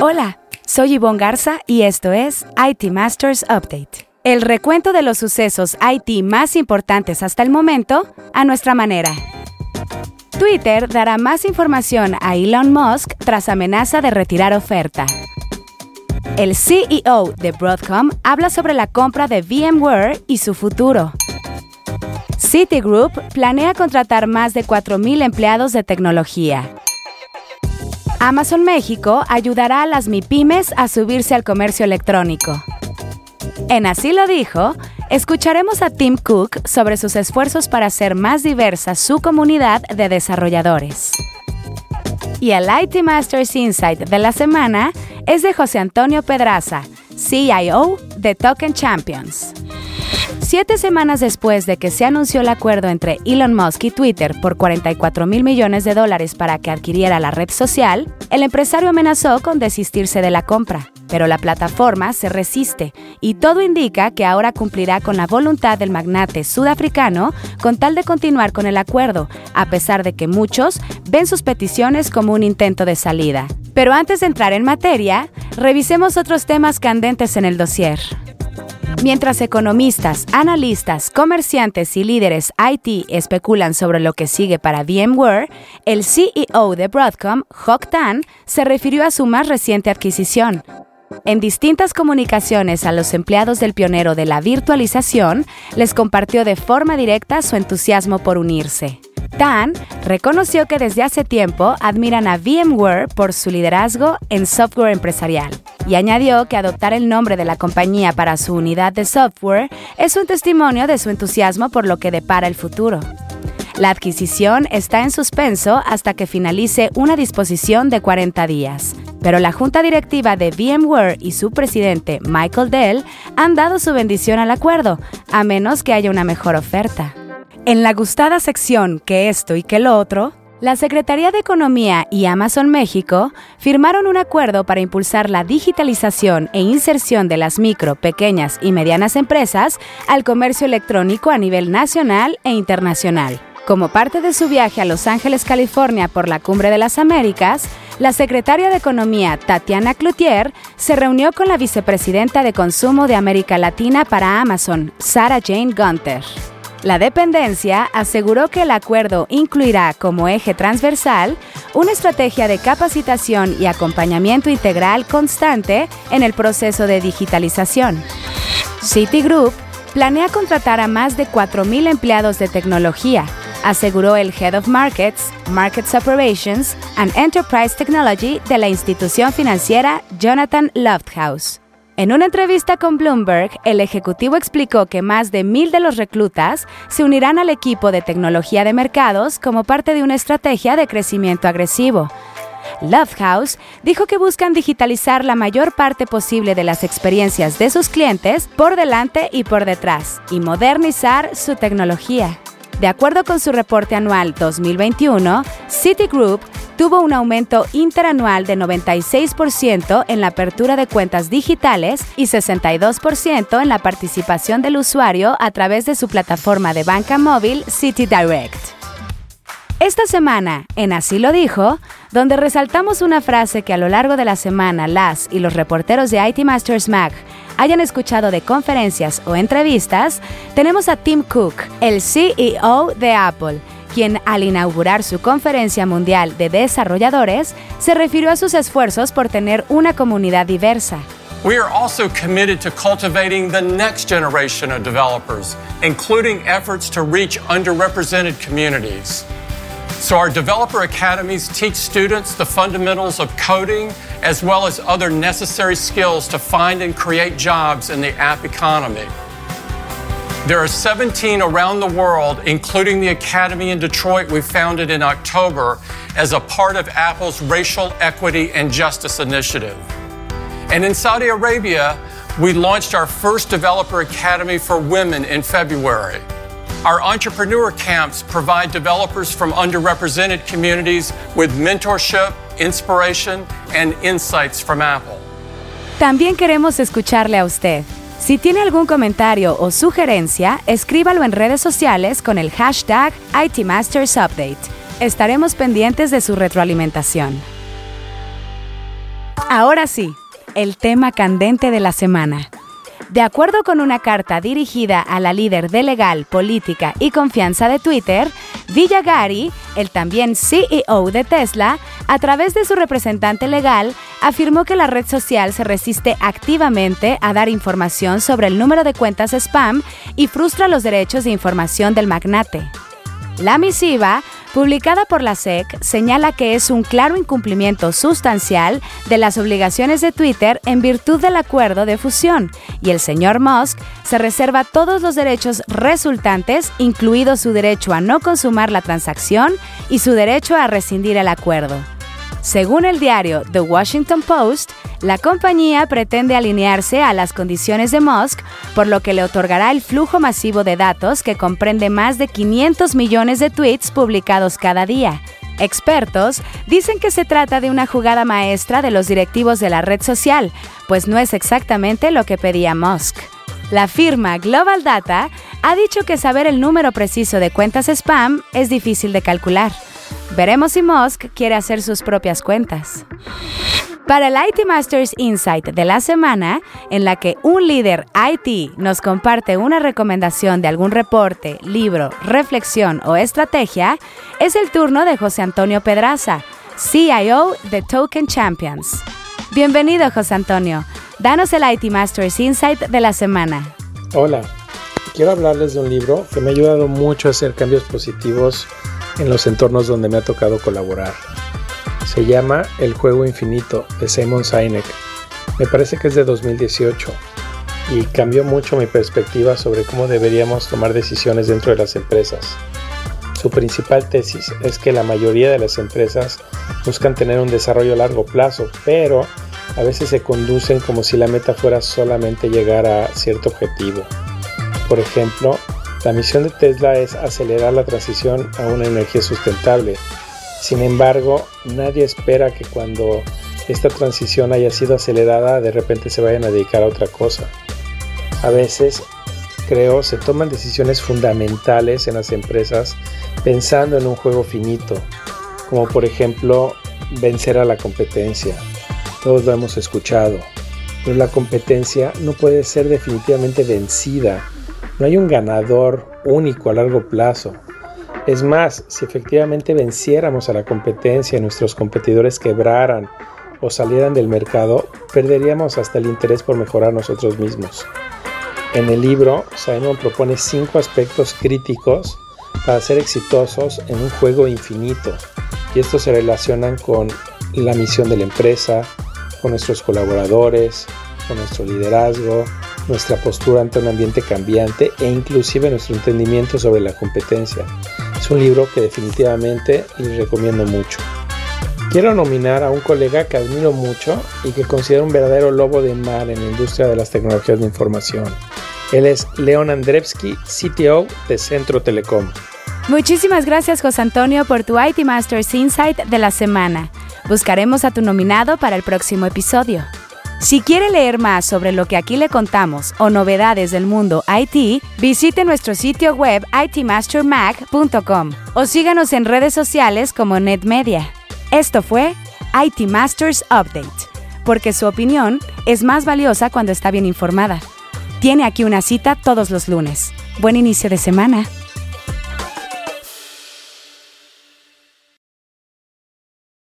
Hola, soy Yvonne Garza y esto es IT Masters Update. El recuento de los sucesos IT más importantes hasta el momento a nuestra manera. Twitter dará más información a Elon Musk tras amenaza de retirar oferta. El CEO de Broadcom habla sobre la compra de VMware y su futuro. Citigroup planea contratar más de 4.000 empleados de tecnología. Amazon México ayudará a las MIPIMES a subirse al comercio electrónico. En Así lo dijo, escucharemos a Tim Cook sobre sus esfuerzos para hacer más diversa su comunidad de desarrolladores. Y el IT Masters Insight de la semana es de José Antonio Pedraza, CIO de Token Champions. Siete semanas después de que se anunció el acuerdo entre Elon Musk y Twitter por 44 mil millones de dólares para que adquiriera la red social, el empresario amenazó con desistirse de la compra. Pero la plataforma se resiste y todo indica que ahora cumplirá con la voluntad del magnate sudafricano con tal de continuar con el acuerdo, a pesar de que muchos ven sus peticiones como un intento de salida. Pero antes de entrar en materia, revisemos otros temas candentes en el dossier. Mientras economistas, analistas, comerciantes y líderes IT especulan sobre lo que sigue para VMware, el CEO de Broadcom, Hock Tan, se refirió a su más reciente adquisición. En distintas comunicaciones a los empleados del pionero de la virtualización, les compartió de forma directa su entusiasmo por unirse. Tan reconoció que desde hace tiempo admiran a VMware por su liderazgo en software empresarial y añadió que adoptar el nombre de la compañía para su unidad de software es un testimonio de su entusiasmo por lo que depara el futuro. La adquisición está en suspenso hasta que finalice una disposición de 40 días, pero la junta directiva de VMware y su presidente Michael Dell han dado su bendición al acuerdo, a menos que haya una mejor oferta. En la gustada sección que esto y que lo otro, la Secretaría de Economía y Amazon México firmaron un acuerdo para impulsar la digitalización e inserción de las micro, pequeñas y medianas empresas al comercio electrónico a nivel nacional e internacional. Como parte de su viaje a Los Ángeles, California por la Cumbre de las Américas, la secretaria de Economía, Tatiana Cloutier, se reunió con la vicepresidenta de Consumo de América Latina para Amazon, Sarah Jane Gunter. La dependencia aseguró que el acuerdo incluirá como eje transversal una estrategia de capacitación y acompañamiento integral constante en el proceso de digitalización. Citigroup planea contratar a más de 4.000 empleados de tecnología, aseguró el Head of Markets, Markets Operations and Enterprise Technology de la institución financiera Jonathan Lofthouse. En una entrevista con Bloomberg, el ejecutivo explicó que más de mil de los reclutas se unirán al equipo de tecnología de mercados como parte de una estrategia de crecimiento agresivo. Lovehouse dijo que buscan digitalizar la mayor parte posible de las experiencias de sus clientes por delante y por detrás y modernizar su tecnología. De acuerdo con su reporte anual 2021, Citigroup tuvo un aumento interanual de 96% en la apertura de cuentas digitales y 62% en la participación del usuario a través de su plataforma de banca móvil CityDirect. Esta semana, en Así lo dijo, donde resaltamos una frase que a lo largo de la semana las y los reporteros de IT Masters Mag hayan escuchado de conferencias o entrevistas, tenemos a Tim Cook, el CEO de Apple, quien al inaugurar su conferencia mundial de desarrolladores se refirió a sus esfuerzos por tener una comunidad diversa. We are also committed to cultivating the next generation of developers, including efforts to reach underrepresented communities. So, our developer academies teach students the fundamentals of coding as well as other necessary skills to find and create jobs in the app economy. There are 17 around the world, including the Academy in Detroit we founded in October as a part of Apple's Racial Equity and Justice Initiative. And in Saudi Arabia, we launched our first Developer Academy for Women in February. Our entrepreneur camps provide developers from underrepresented communities with mentorship, inspiration, and insights from Apple. También queremos escucharle a usted. Si tiene algún comentario o sugerencia, escríbalo en redes sociales con el hashtag ITMastersUpdate. Estaremos pendientes de su retroalimentación. Ahora sí, el tema candente de la semana. De acuerdo con una carta dirigida a la líder de legal, política y confianza de Twitter, Villa Gary, el también CEO de Tesla, a través de su representante legal, afirmó que la red social se resiste activamente a dar información sobre el número de cuentas spam y frustra los derechos de información del magnate. La misiva publicada por la SEC, señala que es un claro incumplimiento sustancial de las obligaciones de Twitter en virtud del acuerdo de fusión, y el señor Musk se reserva todos los derechos resultantes, incluido su derecho a no consumar la transacción y su derecho a rescindir el acuerdo. Según el diario The Washington Post, la compañía pretende alinearse a las condiciones de Musk, por lo que le otorgará el flujo masivo de datos que comprende más de 500 millones de tweets publicados cada día. Expertos dicen que se trata de una jugada maestra de los directivos de la red social, pues no es exactamente lo que pedía Musk. La firma Global Data ha dicho que saber el número preciso de cuentas spam es difícil de calcular. Veremos si Musk quiere hacer sus propias cuentas. Para el IT Masters Insight de la semana, en la que un líder IT nos comparte una recomendación de algún reporte, libro, reflexión o estrategia, es el turno de José Antonio Pedraza, CIO de Token Champions. Bienvenido, José Antonio. Danos el IT Masters Insight de la semana. Hola, quiero hablarles de un libro que me ha ayudado mucho a hacer cambios positivos en los entornos donde me ha tocado colaborar. Se llama El juego infinito de Simon Sinek. Me parece que es de 2018 y cambió mucho mi perspectiva sobre cómo deberíamos tomar decisiones dentro de las empresas. Su principal tesis es que la mayoría de las empresas buscan tener un desarrollo a largo plazo, pero a veces se conducen como si la meta fuera solamente llegar a cierto objetivo. Por ejemplo, la misión de Tesla es acelerar la transición a una energía sustentable. Sin embargo, nadie espera que cuando esta transición haya sido acelerada de repente se vayan a dedicar a otra cosa. A veces, creo, se toman decisiones fundamentales en las empresas pensando en un juego finito, como por ejemplo vencer a la competencia. Todos lo hemos escuchado, pero la competencia no puede ser definitivamente vencida no hay un ganador único a largo plazo. Es más, si efectivamente venciéramos a la competencia y nuestros competidores quebraran o salieran del mercado, perderíamos hasta el interés por mejorar nosotros mismos. En el libro, Simon propone cinco aspectos críticos para ser exitosos en un juego infinito, y estos se relacionan con la misión de la empresa, con nuestros colaboradores, con nuestro liderazgo, nuestra postura ante un ambiente cambiante e inclusive nuestro entendimiento sobre la competencia. Es un libro que definitivamente les recomiendo mucho. Quiero nominar a un colega que admiro mucho y que considero un verdadero lobo de mar en la industria de las tecnologías de información. Él es Leon Andrevsky, CTO de Centro Telecom. Muchísimas gracias José Antonio por tu IT Masters Insight de la semana. Buscaremos a tu nominado para el próximo episodio. Si quiere leer más sobre lo que aquí le contamos o novedades del mundo IT, visite nuestro sitio web itmastermag.com o síganos en redes sociales como NetMedia. Esto fue IT Masters Update, porque su opinión es más valiosa cuando está bien informada. Tiene aquí una cita todos los lunes. Buen inicio de semana.